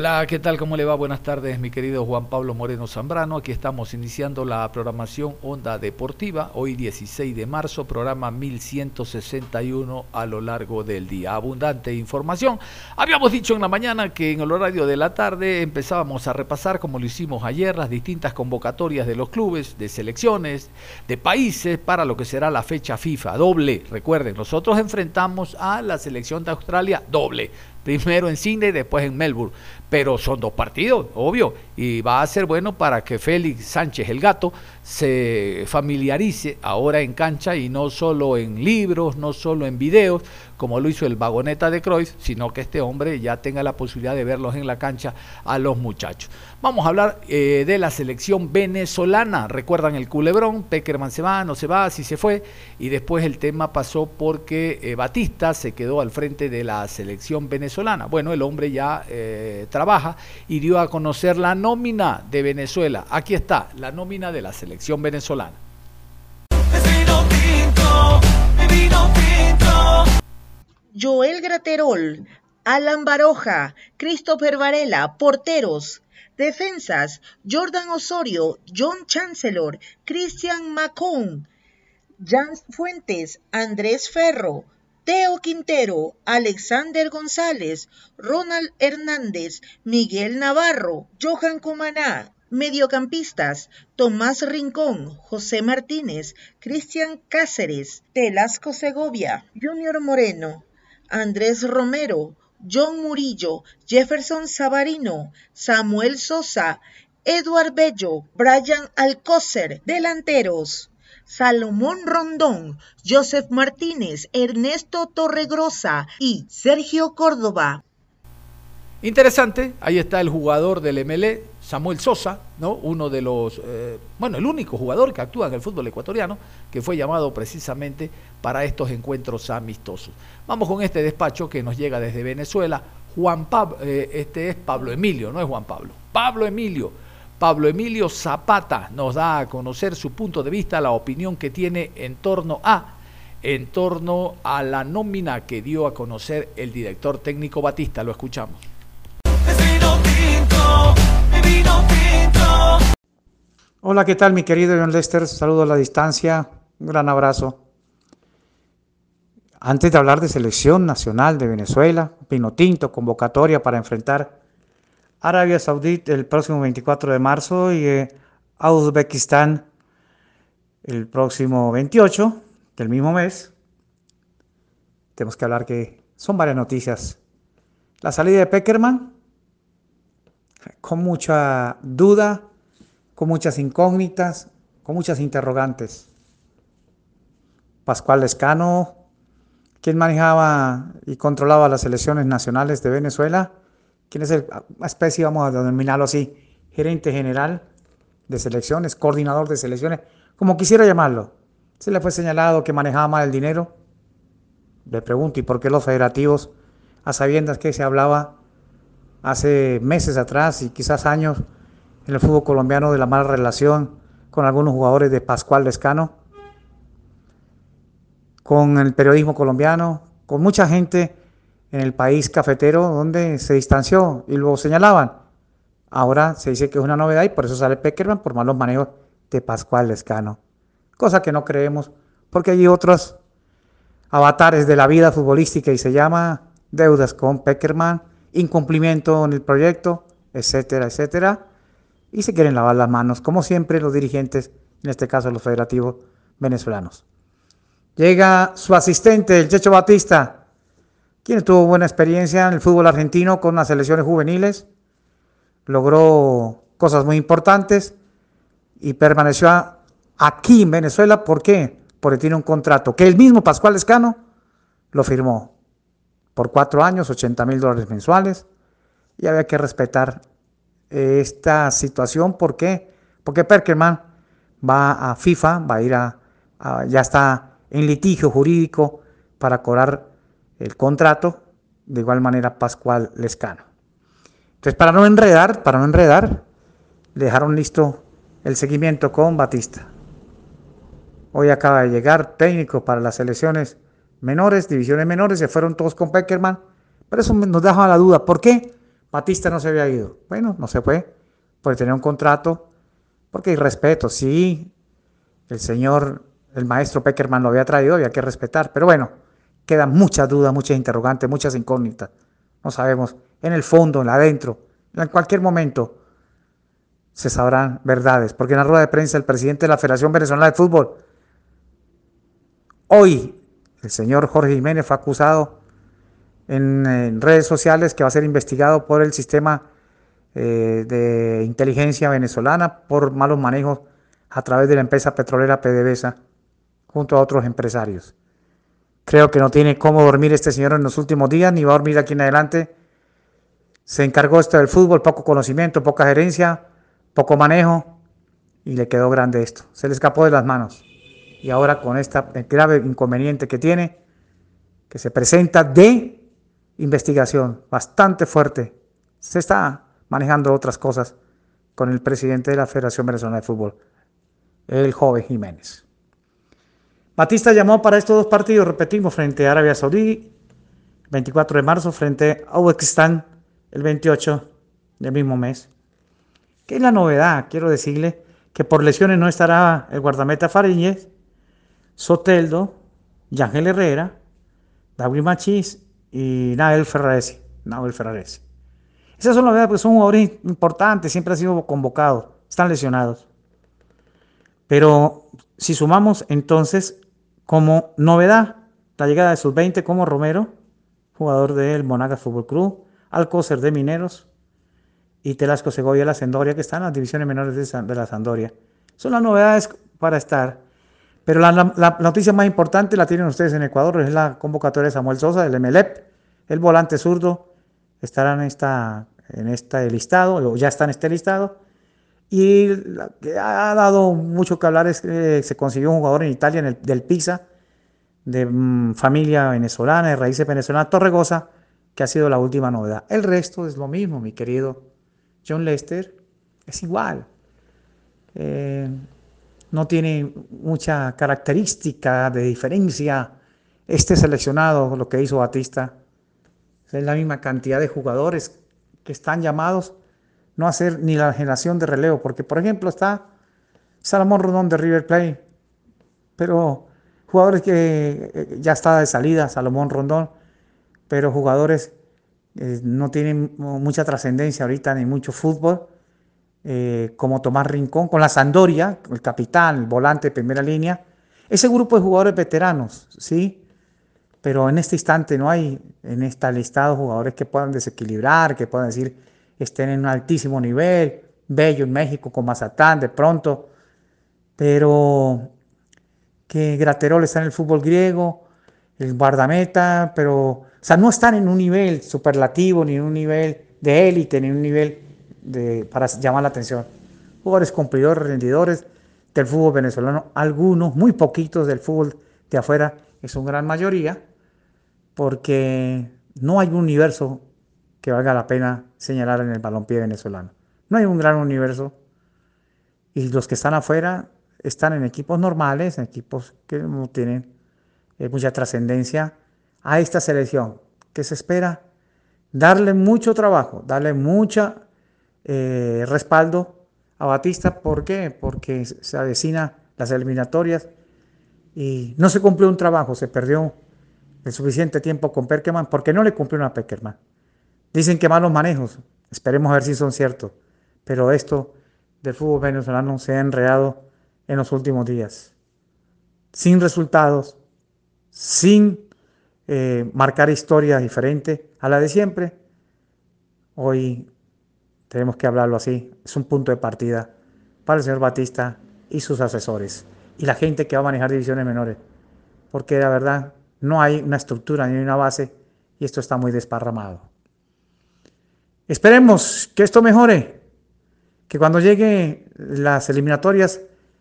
Hola, ¿qué tal? ¿Cómo le va? Buenas tardes, mi querido Juan Pablo Moreno Zambrano. Aquí estamos iniciando la programación Onda Deportiva, hoy 16 de marzo, programa 1161 a lo largo del día. Abundante información. Habíamos dicho en la mañana que en el horario de la tarde empezábamos a repasar, como lo hicimos ayer, las distintas convocatorias de los clubes, de selecciones, de países para lo que será la fecha FIFA doble. Recuerden, nosotros enfrentamos a la selección de Australia doble primero en Sydney y después en Melbourne. Pero son dos partidos, obvio, y va a ser bueno para que Félix Sánchez el gato se familiarice ahora en cancha y no solo en libros, no solo en videos, como lo hizo el vagoneta de Cruyff, sino que este hombre ya tenga la posibilidad de verlos en la cancha a los muchachos. Vamos a hablar eh, de la selección venezolana. Recuerdan el culebrón, Peckerman se va, no se va, si se fue, y después el tema pasó porque eh, Batista se quedó al frente de la selección venezolana. Bueno, el hombre ya eh, trabaja y dio a conocer la nómina de Venezuela. Aquí está, la nómina de la selección venezolana. Joel Graterol, Alan Baroja, Christopher Varela, porteros. Defensas, Jordan Osorio, John Chancellor, Christian Macon, Jan Fuentes, Andrés Ferro, Teo Quintero, Alexander González, Ronald Hernández, Miguel Navarro, Johan Cumaná, Mediocampistas, Tomás Rincón, José Martínez, Cristian Cáceres, Telasco Segovia, Junior Moreno, Andrés Romero, John Murillo, Jefferson Sabarino, Samuel Sosa, Eduard Bello, Brian Alcócer, delanteros. Salomón Rondón, Joseph Martínez, Ernesto Torregrosa y Sergio Córdoba. Interesante, ahí está el jugador del MLE, Samuel Sosa, ¿no? uno de los, eh, bueno, el único jugador que actúa en el fútbol ecuatoriano, que fue llamado precisamente para estos encuentros amistosos. Vamos con este despacho que nos llega desde Venezuela. Juan Pablo, eh, este es Pablo Emilio, no es Juan Pablo. Pablo Emilio. Pablo Emilio Zapata nos da a conocer su punto de vista, la opinión que tiene en torno a en torno a la nómina que dio a conocer el director técnico Batista. Lo escuchamos. Hola, ¿qué tal mi querido John Lester? Saludo a la distancia, un gran abrazo. Antes de hablar de selección nacional de Venezuela, Pinotinto, convocatoria para enfrentar Arabia Saudita el próximo 24 de marzo y eh, Uzbekistán el próximo 28 del mismo mes, tenemos que hablar que son varias noticias. La salida de Peckerman, con mucha duda, con muchas incógnitas, con muchas interrogantes. Pascual Lescano, quien manejaba y controlaba las elecciones nacionales de Venezuela, quien es el, especie, vamos a denominarlo así, gerente general de selecciones, coordinador de selecciones, como quisiera llamarlo. Se le fue señalado que manejaba mal el dinero. Le pregunto, ¿y por qué los federativos, a sabiendas que se hablaba hace meses atrás y quizás años en el fútbol colombiano de la mala relación con algunos jugadores de Pascual Lescano, con el periodismo colombiano, con mucha gente en el país cafetero donde se distanció y lo señalaban. Ahora se dice que es una novedad y por eso sale Peckerman por malos manejos de Pascual Lescano. Cosa que no creemos porque hay otros avatares de la vida futbolística y se llama deudas con Peckerman incumplimiento en el proyecto, etcétera, etcétera. Y se quieren lavar las manos, como siempre los dirigentes, en este caso los federativos venezolanos. Llega su asistente, el Checho Batista, quien tuvo buena experiencia en el fútbol argentino con las selecciones juveniles, logró cosas muy importantes y permaneció aquí en Venezuela. ¿Por qué? Porque tiene un contrato que el mismo Pascual Escano lo firmó por cuatro años, 80 mil dólares mensuales, y había que respetar esta situación. ¿Por qué? Porque Perkerman va a FIFA, va a ir a, ya está en litigio jurídico para cobrar el contrato, de igual manera Pascual Lescano. Entonces, para no enredar, para no enredar, dejaron listo el seguimiento con Batista. Hoy acaba de llegar técnico para las selecciones menores, divisiones menores, se fueron todos con Peckerman, pero eso nos deja la duda. ¿Por qué Batista no se había ido? Bueno, no se fue, porque tenía un contrato, porque hay respeto. Sí, el señor, el maestro Peckerman lo había traído, había que respetar, pero bueno, quedan muchas dudas, muchas interrogantes, muchas incógnitas. No sabemos, en el fondo, en adentro, en cualquier momento se sabrán verdades, porque en la rueda de prensa el presidente de la Federación Venezolana de Fútbol, hoy el señor Jorge Jiménez fue acusado en, redes sociales que va a ser investigado por el sistema eh, de inteligencia venezolana por malos manejos a través de la empresa petrolera PDVSA junto a otros empresarios. Creo que no tiene cómo dormir este señor en los últimos días, ni va a dormir aquí en adelante. Se encargó esto del fútbol, poco conocimiento, poca gerencia, poco manejo, y le quedó grande esto. Se le escapó de las manos y ahora con este grave inconveniente que tiene, que se presenta de investigación bastante fuerte, se está manejando otras cosas con el presidente de la Federación Venezolana de Fútbol, el joven Jiménez. Batista llamó para estos dos partidos, repetimos, frente a Arabia Saudí, 24 de marzo, frente a Uzbekistán, el 28 del mismo mes. ¿Qué es la novedad? Quiero decirle que por lesiones no estará el guardameta Fariñez, Soteldo, Yangel Herrera, David Machís y Nael Ferraresi. Nael Ferraresi. Esas son las verdades, porque son jugadores importantes, siempre han sido convocados, están lesionados. Pero si sumamos entonces como novedad la llegada de sus 20 como Romero, jugador del Monagas Fútbol Club, Alcócer de Mineros y Telasco Segovia la Sandoria, que están en las divisiones menores de la Sandoria. Son las novedades para estar. Pero la, noticia más importante la tienen ustedes en Ecuador, es la convocatoria de Samuel Sosa del MLEP, el volante zurdo, estará en, esta, en este listado, o ya está en este listado. Y que ha dado mucho que hablar es que se consiguió un jugador en Italia, del Pisa, de mm, familia venezolana, de raíces venezolanas, Torregosa, que ha sido la última novedad. El resto es lo mismo, mi querido John Lester, es igual. Eh, no tiene mucha característica de diferencia este seleccionado, lo que hizo Batista. Es la misma cantidad de jugadores que están llamados no hacer ni la generación de relevo, porque por ejemplo está Salomón Rodón de River Plate, pero jugadores que eh, ya está de salida, Salomón Rondón, pero jugadores eh, no tienen mucha trascendencia ahorita ni mucho fútbol eh, como Tomás Rincón, con la Sandoria, el capitán, el volante de primera línea. Ese grupo de jugadores veteranos, ¿sí? Pero en este instante no hay en este listado jugadores que puedan desequilibrar, que puedan decir estén en un altísimo nivel, Bello en México con Mazatán de pronto, pero que Graterol está en el fútbol griego, el guardameta, pero, o sea, no están en un nivel superlativo, ni en un nivel de élite, ni en un nivel para llamar la atención. Jugadores cumplidores, rendidores del fútbol venezolano, algunos, muy poquitos del fútbol de afuera, es una gran mayoría, porque no hay un universo que valga la pena señalar en el balompié venezolano. No hay un gran universo. Y los que están afuera están en equipos normales, equipos que no tienen eh, mucha trascendencia a esta selección, que se espera darle mucho trabajo, darle mucha eh, respaldo a Batista. ¿Por qué? Porque se avecina las eliminatorias y no se cumplió un trabajo, se perdió el suficiente tiempo con Perkerman porque no le cumplió a Peckerman. Dicen que malos manejos, esperemos a ver si son ciertos, pero esto del fútbol venezolano se ha enredado en los últimos días, sin resultados, sin eh, marcar historia diferente a la de siempre. Hoy tenemos que hablarlo así, es un punto de partida para el señor Batista y sus asesores y la gente que va a manejar divisiones menores, porque la verdad no hay una estructura ni una base y esto está muy desparramado. Esperemos que esto mejore, que cuando lleguen las eliminatorias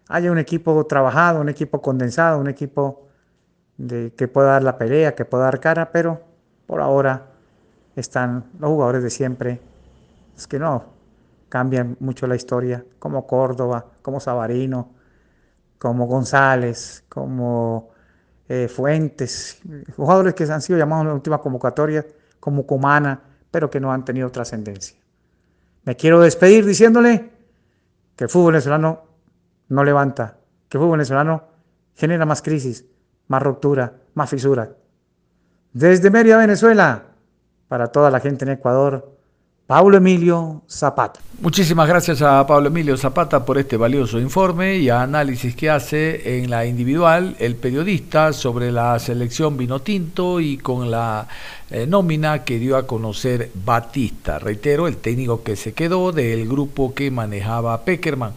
haya un equipo trabajado, un equipo condensado, un equipo de, que pueda dar la pelea, que pueda dar cara, pero por ahora están los jugadores de siempre, es que no cambian mucho la historia, como Córdoba, como Sabarino, como González, como eh, Fuentes, jugadores que han sido llamados en la última convocatoria como Comana, pero que no han tenido trascendencia. Me quiero despedir diciéndole que el fútbol venezolano no levanta, que el fútbol venezolano genera más crisis, más ruptura, más fisura. Desde Mérida, Venezuela, para toda la gente en Ecuador, Pablo Emilio Zapata. Muchísimas gracias a Pablo Emilio Zapata por este valioso informe y análisis que hace en la individual el periodista sobre la selección Vinotinto y con la eh, nómina que dio a conocer Batista. Reitero, el técnico que se quedó del grupo que manejaba Peckerman.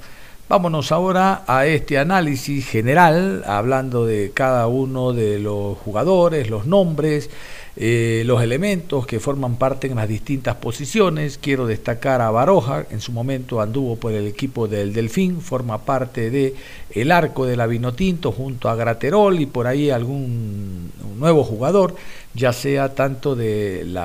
Vámonos ahora a este análisis general, hablando de cada uno de los jugadores, los nombres eh, los elementos que forman parte en las distintas posiciones. Quiero destacar a Baroja, en su momento anduvo por el equipo del Delfín, forma parte de el arco de la Vinotinto junto a Graterol y por ahí algún nuevo jugador, ya sea tanto del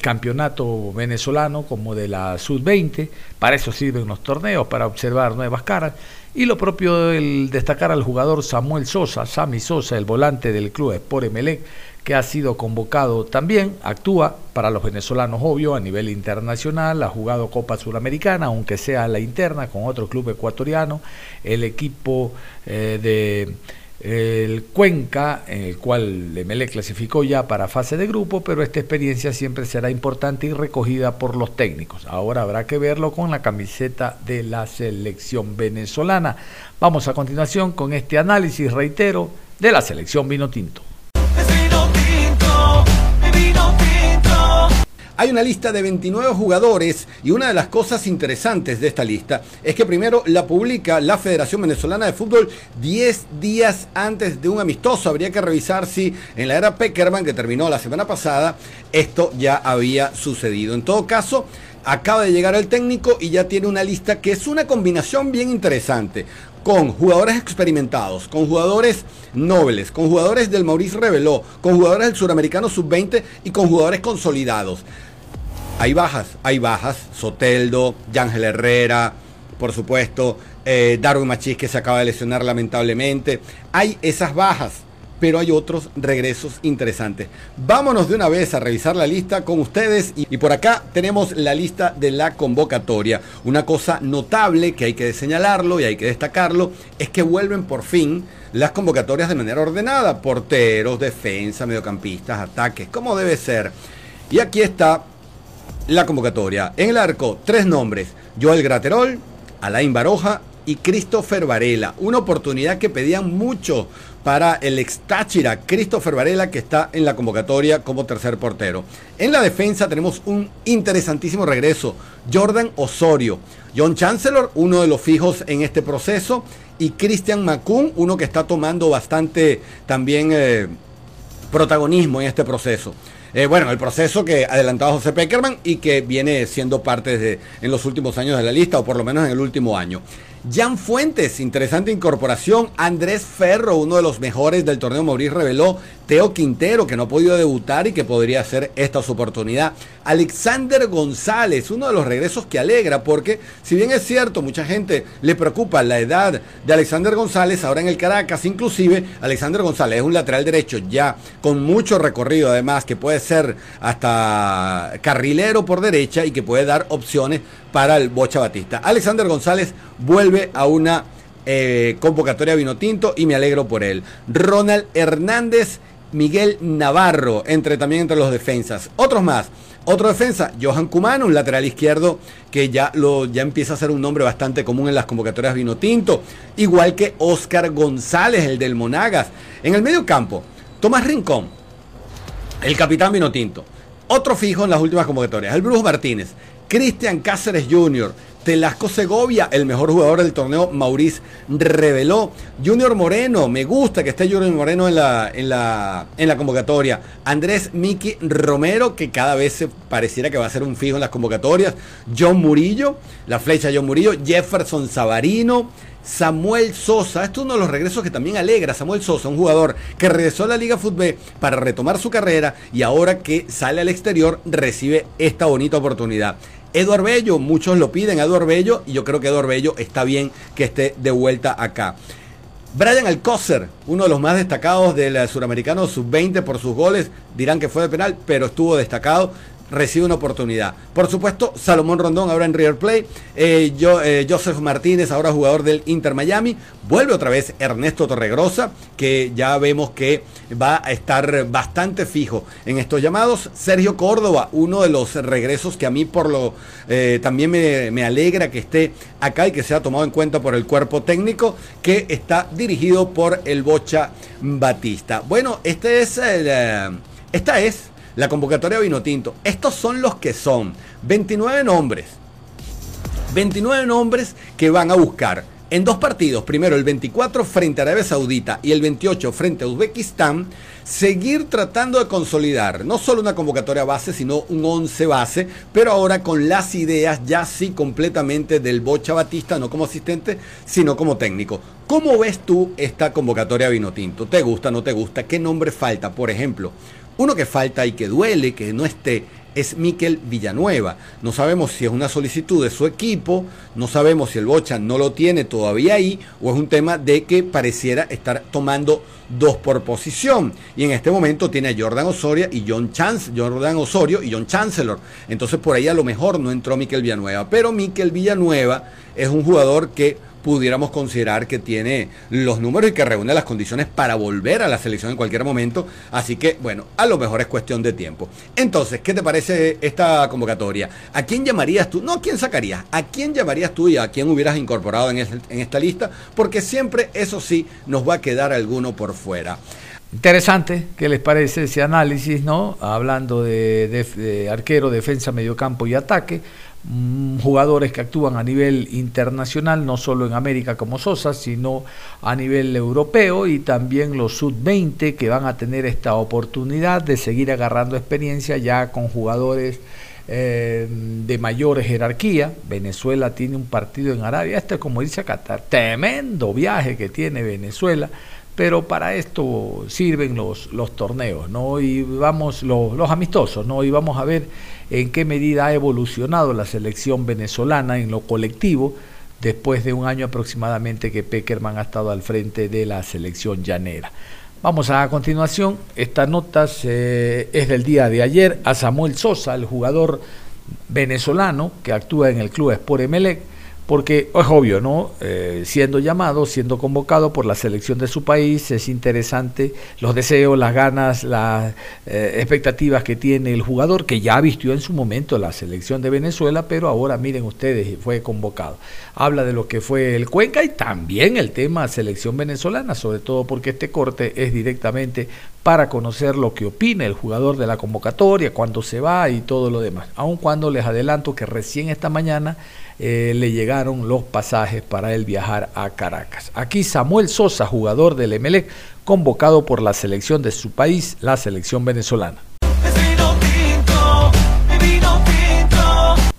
campeonato venezolano como de la Sub-20, para eso sirven los torneos, para observar nuevas caras. Y lo propio el destacar al jugador Samuel Sosa, Sami Sosa, el volante del club Sport Emelec, que ha sido convocado también, actúa para los venezolanos, obvio, a nivel internacional, ha jugado Copa Suramericana, aunque sea la interna, con otro club ecuatoriano, el equipo eh, de el Cuenca, en el cual Mele clasificó ya para fase de grupo, pero esta experiencia siempre será importante y recogida por los técnicos. Ahora habrá que verlo con la camiseta de la selección venezolana. Vamos a continuación con este análisis, reitero, de la selección vino tinto. Hay una lista de 29 jugadores y una de las cosas interesantes de esta lista es que primero la publica la Federación Venezolana de Fútbol 10 días antes de un amistoso. Habría que revisar si en la era Peckerman, que terminó la semana pasada, esto ya había sucedido. En todo caso, acaba de llegar el técnico y ya tiene una lista que es una combinación bien interesante con jugadores experimentados, con jugadores nobles, con jugadores del Maurice Reveló, con jugadores del Suramericano Sub-20 y con jugadores consolidados. Hay bajas, hay bajas. Soteldo, Yángel Herrera, por supuesto, eh, Darwin Machís que se acaba de lesionar lamentablemente. Hay esas bajas, pero hay otros regresos interesantes. Vámonos de una vez a revisar la lista con ustedes y, por acá tenemos la lista de la convocatoria. Una cosa notable que hay que señalarlo y hay que destacarlo es que vuelven por fin las convocatorias de manera ordenada. Porteros, defensa, mediocampistas, ataques, como debe ser. Y aquí está la convocatoria. En el arco, tres nombres. Joel Graterol, Alain Baroja y Christopher Varela. Una oportunidad que pedían mucho para el ex Táchira, Christopher Varela, que está en la convocatoria como tercer portero. En la defensa tenemos un interesantísimo regreso. Jordan Osorio. John Chancellor, uno de los fijos en este proceso. Y Christian Macun, uno que está tomando bastante también eh, protagonismo en este proceso. Eh, bueno, el proceso que adelantaba José Peckerman y que viene siendo parte de, en los últimos años de la lista, o por lo menos en el último año. Jan Fuentes, interesante incorporación. Andrés Ferro, uno de los mejores del torneo Maurice reveló. Teo Quintero, que no ha podido debutar y que podría ser esta su oportunidad. Alexander González, uno de los regresos que alegra, porque si bien es cierto, mucha gente le preocupa la edad de Alexander González, ahora en el Caracas, inclusive, Alexander González es un lateral derecho ya con mucho recorrido, además, que puede ser hasta carrilero por derecha y que puede dar opciones para el Bocha Batista. Alexander González vuelve a una eh, convocatoria vino tinto y me alegro por él. Ronald Hernández, Miguel Navarro, entre también entre los defensas. Otros más. Otro defensa, Johan Kumano, un lateral izquierdo que ya, lo, ya empieza a ser un nombre bastante común en las convocatorias vino tinto, igual que Oscar González, el del Monagas. En el medio campo, Tomás Rincón, el capitán vino tinto. Otro fijo en las últimas convocatorias, el Bruce Martínez, Cristian Cáceres Jr., Telasco Segovia, el mejor jugador del torneo, Maurice reveló. Junior Moreno, me gusta que esté Junior Moreno en la, en la, en la convocatoria. Andrés Miki Romero, que cada vez se pareciera que va a ser un fijo en las convocatorias. John Murillo, la flecha John Murillo. Jefferson Savarino. Samuel Sosa, esto es uno de los regresos que también alegra. Samuel Sosa, un jugador que regresó a la Liga Fútbol para retomar su carrera y ahora que sale al exterior recibe esta bonita oportunidad. Eduard Bello, muchos lo piden, Eduard Bello, y yo creo que Eduard Bello está bien que esté de vuelta acá. Brian Alcocer, uno de los más destacados del suramericano sub-20 por sus goles, dirán que fue de penal, pero estuvo destacado recibe una oportunidad. Por supuesto, Salomón Rondón ahora en River Play, eh, yo, eh, Joseph Martínez ahora jugador del Inter Miami, vuelve otra vez Ernesto Torregrosa, que ya vemos que va a estar bastante fijo en estos llamados. Sergio Córdoba, uno de los regresos que a mí por lo eh, también me, me, alegra que esté acá y que sea tomado en cuenta por el cuerpo técnico que está dirigido por el Bocha Batista. Bueno, este es esta es la convocatoria vino tinto. Estos son los que son. 29 nombres. 29 nombres que van a buscar en dos partidos, primero el 24 frente a Arabia Saudita y el 28 frente a Uzbekistán, seguir tratando de consolidar no solo una convocatoria base, sino un 11 base, pero ahora con las ideas ya sí completamente del Bocha Batista, no como asistente, sino como técnico. ¿Cómo ves tú esta convocatoria vino tinto? ¿Te gusta, no te gusta? ¿Qué nombre falta? Por ejemplo, uno que falta y que duele que no esté es Miquel Villanueva. No sabemos si es una solicitud de su equipo, no sabemos si el Bocha no lo tiene todavía ahí o es un tema de que pareciera estar tomando dos por posición. Y en este momento tiene a Jordan Osorio y John Chance, Jordan Osorio y John Chancellor. Entonces por ahí a lo mejor no entró Miquel Villanueva. Pero Miquel Villanueva es un jugador que pudiéramos considerar que tiene los números y que reúne las condiciones para volver a la selección en cualquier momento. Así que, bueno, a lo mejor es cuestión de tiempo. Entonces, ¿qué te parece esta convocatoria? ¿A quién llamarías tú? No, ¿a quién sacarías? ¿A quién llamarías tú y a quién hubieras incorporado en, esta lista? Porque siempre, eso sí, nos va a quedar alguno por fuera. Interesante, ¿qué les parece ese análisis, no? Hablando de, de arquero, defensa, mediocampo y ataque. Mm, jugadores que actúan a nivel internacional, no solo en América como Sosa, sino a nivel europeo y también los sub-20 que van a tener esta oportunidad de seguir agarrando experiencia ya con jugadores eh, de mayor jerarquía. Venezuela tiene un partido en Arabia, este es como a Qatar, tremendo viaje que tiene Venezuela pero para esto sirven los, los torneos, ¿no? Y vamos, los, los amistosos, ¿no? Y vamos a ver en qué medida ha evolucionado la selección venezolana en lo colectivo después de un año aproximadamente que Peckerman ha estado al frente de la selección llanera. Vamos a, continuación, esta nota es del día de ayer a Samuel Sosa, el jugador venezolano que actúa en el club Sport Emelec porque es obvio, ¿no? Eh, siendo llamado, siendo convocado por la selección de su país, es interesante los deseos, las ganas, las eh, expectativas que tiene el jugador, que ya vistió en su momento la selección de Venezuela, pero ahora miren ustedes, fue convocado. Habla de lo que fue el Cuenca y también el tema selección venezolana, sobre todo porque este corte es directamente para conocer lo que opina el jugador de la convocatoria, cuándo se va y todo lo demás. Aun cuando les adelanto que recién esta mañana eh, le llegaron los pasajes para él viajar a Caracas. Aquí Samuel Sosa, jugador del Emelec, convocado por la selección de su país, la selección venezolana.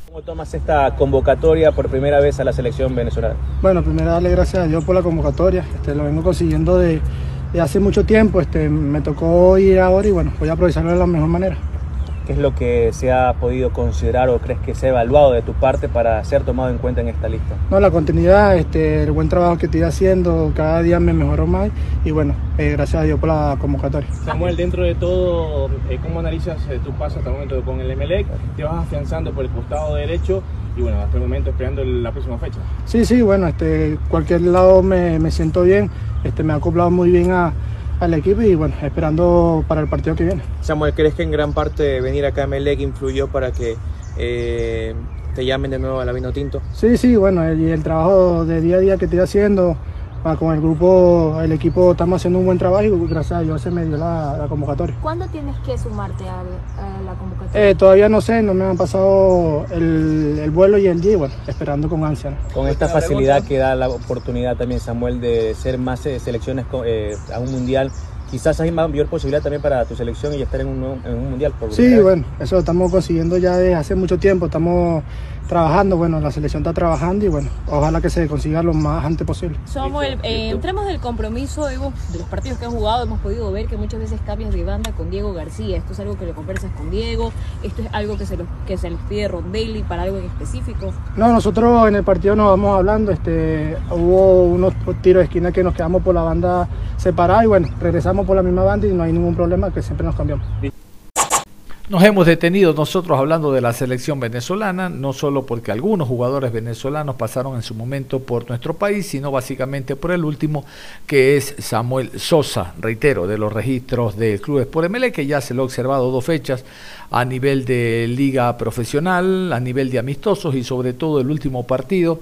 ¿Cómo tomas esta convocatoria por primera vez a la selección venezolana? Bueno, primero darle gracias a Dios por la convocatoria. Este, lo vengo consiguiendo de, hace mucho tiempo. Este, me tocó ir ahora y bueno, voy a aprovecharlo de la mejor manera. ¿Qué es lo que se ha podido considerar o crees que se ha evaluado de tu parte para ser tomado en cuenta en esta lista? No, la continuidad, este, el buen trabajo que estoy haciendo, cada día me mejoró más y bueno, eh, gracias a Dios por la convocatoria. Samuel, dentro de todo, eh, ¿cómo analizas eh, tu paso hasta el momento con el MLEC? ¿Te vas afianzando por el costado derecho? Y bueno, hasta el momento esperando la próxima fecha. Sí, sí, bueno, este, cualquier lado me, me siento bien, este, me ha acoplado muy bien a al equipo y bueno, esperando para el partido que viene. Samuel, ¿crees que en gran parte venir acá a Melec influyó para que eh, te llamen de nuevo a la Vino Tinto? Sí, sí, bueno, y el, trabajo de día a día que estoy haciendo, con el grupo, el equipo estamos haciendo un buen trabajo y gracias a Dios se me dio la, convocatoria. ¿Cuándo tienes que sumarte a, la convocatoria? Eh, todavía no sé, no me han pasado el, vuelo y el día, bueno, esperando con ansia. Con esta facilidad que da la oportunidad también Samuel de ser más eh, selecciones eh, a un mundial, quizás hay mayor posibilidad también para tu selección y estar en un, en un mundial. Por sí, bueno, eso lo estamos consiguiendo ya desde hace mucho tiempo, estamos trabajando, bueno, la selección está trabajando y bueno, ojalá que se consiga lo más antes posible. Samuel, eh, entremos del compromiso de los partidos que han jugado, hemos podido ver que muchas veces cambias de banda con Diego García, esto es algo que le conversas con Diego, esto es algo que se, los, que se les pide Rondelli para algo en específico. No, nosotros en el partido nos vamos hablando, este, hubo unos tiros de esquina que nos quedamos por la banda separada y bueno, regresamos por la misma banda y no hay ningún problema que siempre nos cambiamos. Nos hemos detenido nosotros hablando de la selección venezolana, no solo porque algunos jugadores venezolanos pasaron en su momento por nuestro país, sino básicamente por el último, que es Samuel Sosa, reitero, de los registros del Club Sport ML, que ya se lo ha observado dos fechas a nivel de liga profesional, a nivel de amistosos y sobre todo el último partido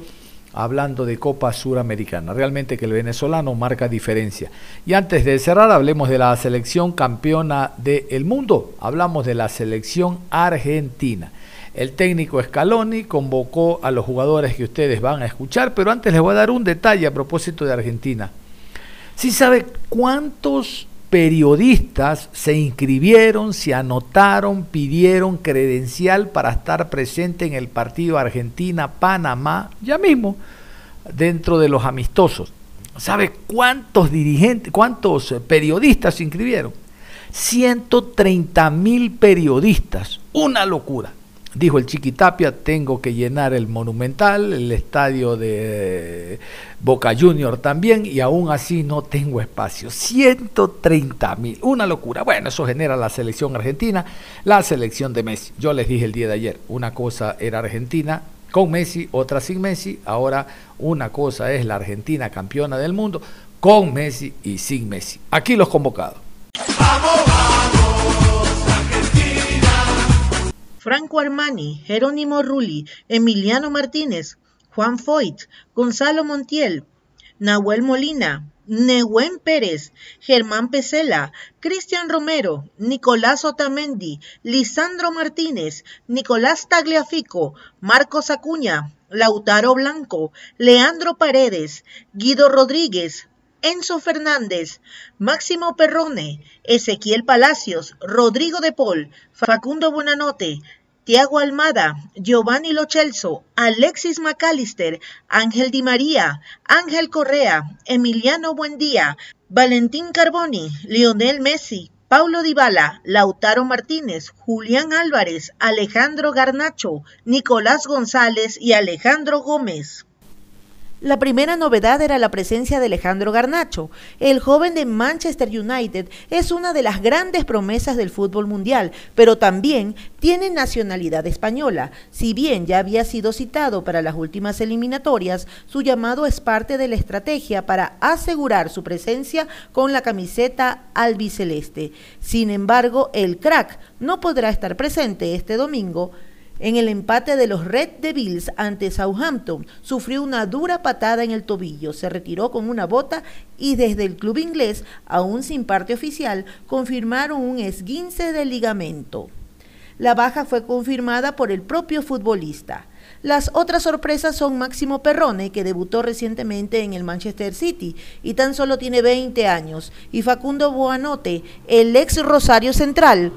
hablando de Copa Suramericana. Realmente que el venezolano marca diferencia. Y antes de cerrar, hablemos de la selección campeona del mundo. Hablamos de la selección argentina. El técnico Scaloni convocó a los jugadores que ustedes van a escuchar, pero antes les voy a dar un detalle a propósito de Argentina. ¿Sí sabe cuántos periodistas se inscribieron, se anotaron, pidieron credencial para estar presente en el partido Argentina-Panamá, ya mismo, dentro de los amistosos. ¿Sabe cuántos dirigentes, cuántos periodistas se inscribieron? 130 mil periodistas, una locura. Dijo el Chiquitapia, tengo que llenar el Monumental, el estadio de Boca Junior también, y aún así no tengo espacio. 130 mil, una locura. Bueno, eso genera la selección argentina, la selección de Messi. Yo les dije el día de ayer, una cosa era Argentina con Messi, otra sin Messi. Ahora una cosa es la Argentina campeona del mundo con Messi y sin Messi. Aquí los convocados. Franco Armani, Jerónimo Rulli, Emiliano Martínez, Juan Foyt, Gonzalo Montiel, Nahuel Molina, Nehuen Pérez, Germán Pesela, Cristian Romero, Nicolás Otamendi, Lisandro Martínez, Nicolás Tagliafico, Marcos Acuña, Lautaro Blanco, Leandro Paredes, Guido Rodríguez, Enzo Fernández, Máximo Perrone, Ezequiel Palacios, Rodrigo de Paul, Facundo Buenanote, Tiago Almada, Giovanni Lochelso, Alexis McAllister, Ángel Di María, Ángel Correa, Emiliano Buendía, Valentín Carboni, Lionel Messi, Paulo Dybala, Lautaro Martínez, Julián Álvarez, Alejandro Garnacho, Nicolás González y Alejandro Gómez. La primera novedad era la presencia de Alejandro Garnacho. El joven de Manchester United es una de las grandes promesas del fútbol mundial, pero también tiene nacionalidad española. Si bien ya había sido citado para las últimas eliminatorias, su llamado es parte de la estrategia para asegurar su presencia con la camiseta albiceleste. Sin embargo, el crack no podrá estar presente este domingo en el empate de los Red Devils ante Southampton, sufrió una dura patada en el tobillo, se retiró con una bota y desde el club inglés, aún sin parte oficial, confirmaron un esguince de ligamento. La baja fue confirmada por el propio futbolista. Las otras sorpresas son Máximo Perrone, que debutó recientemente en el Manchester City y tan solo tiene 20 años, y Facundo Boanote, el ex Rosario Central,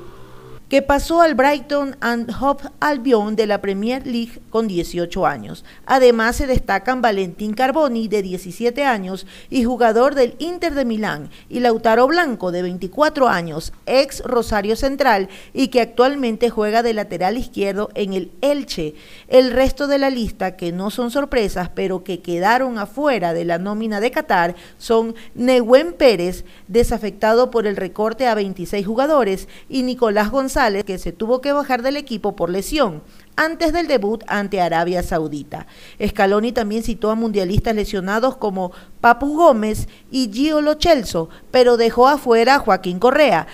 que pasó al Brighton and Hove Albion de la Premier League con 18 años. Además se destacan Valentín Carboni de 17 años y jugador del Inter de Milán y Lautaro Blanco de 24 años, ex Rosario Central y que actualmente juega de lateral izquierdo en el Elche. El resto de la lista, que no son sorpresas, pero que quedaron afuera de la nómina de Qatar, son Nehuen Pérez, desafectado por el recorte a 26 jugadores, y Nicolás González Que se tuvo que bajar del equipo por lesión antes del debut ante Arabia Saudita. Scaloni también citó a mundialistas lesionados como Papu Gómez y Gio Lochelso, pero dejó afuera a Joaquín Correa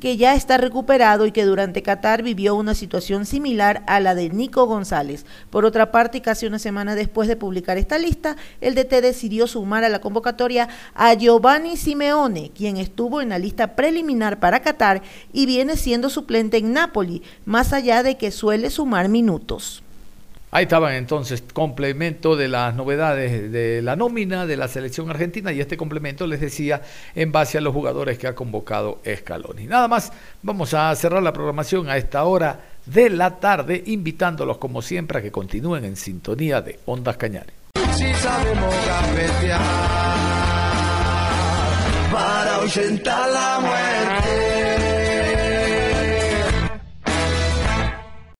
que ya está recuperado y que durante Qatar vivió una situación similar a la de Nico González. Por otra parte, casi una semana después de publicar esta lista, el DT decidió sumar a la convocatoria a Giovanni Simeone, quien estuvo en la lista preliminar para Qatar y viene siendo suplente en Napoli, más allá de que suele sumar minutos. Ahí estaban entonces complemento de las novedades de la nómina de la selección argentina y este complemento les decía en base a los jugadores que ha convocado Scaloni. Nada más, vamos a cerrar la programación a esta hora de la tarde, invitándolos como siempre a que continúen en sintonía de Ondas Cañares. Si sabemos para la muerte.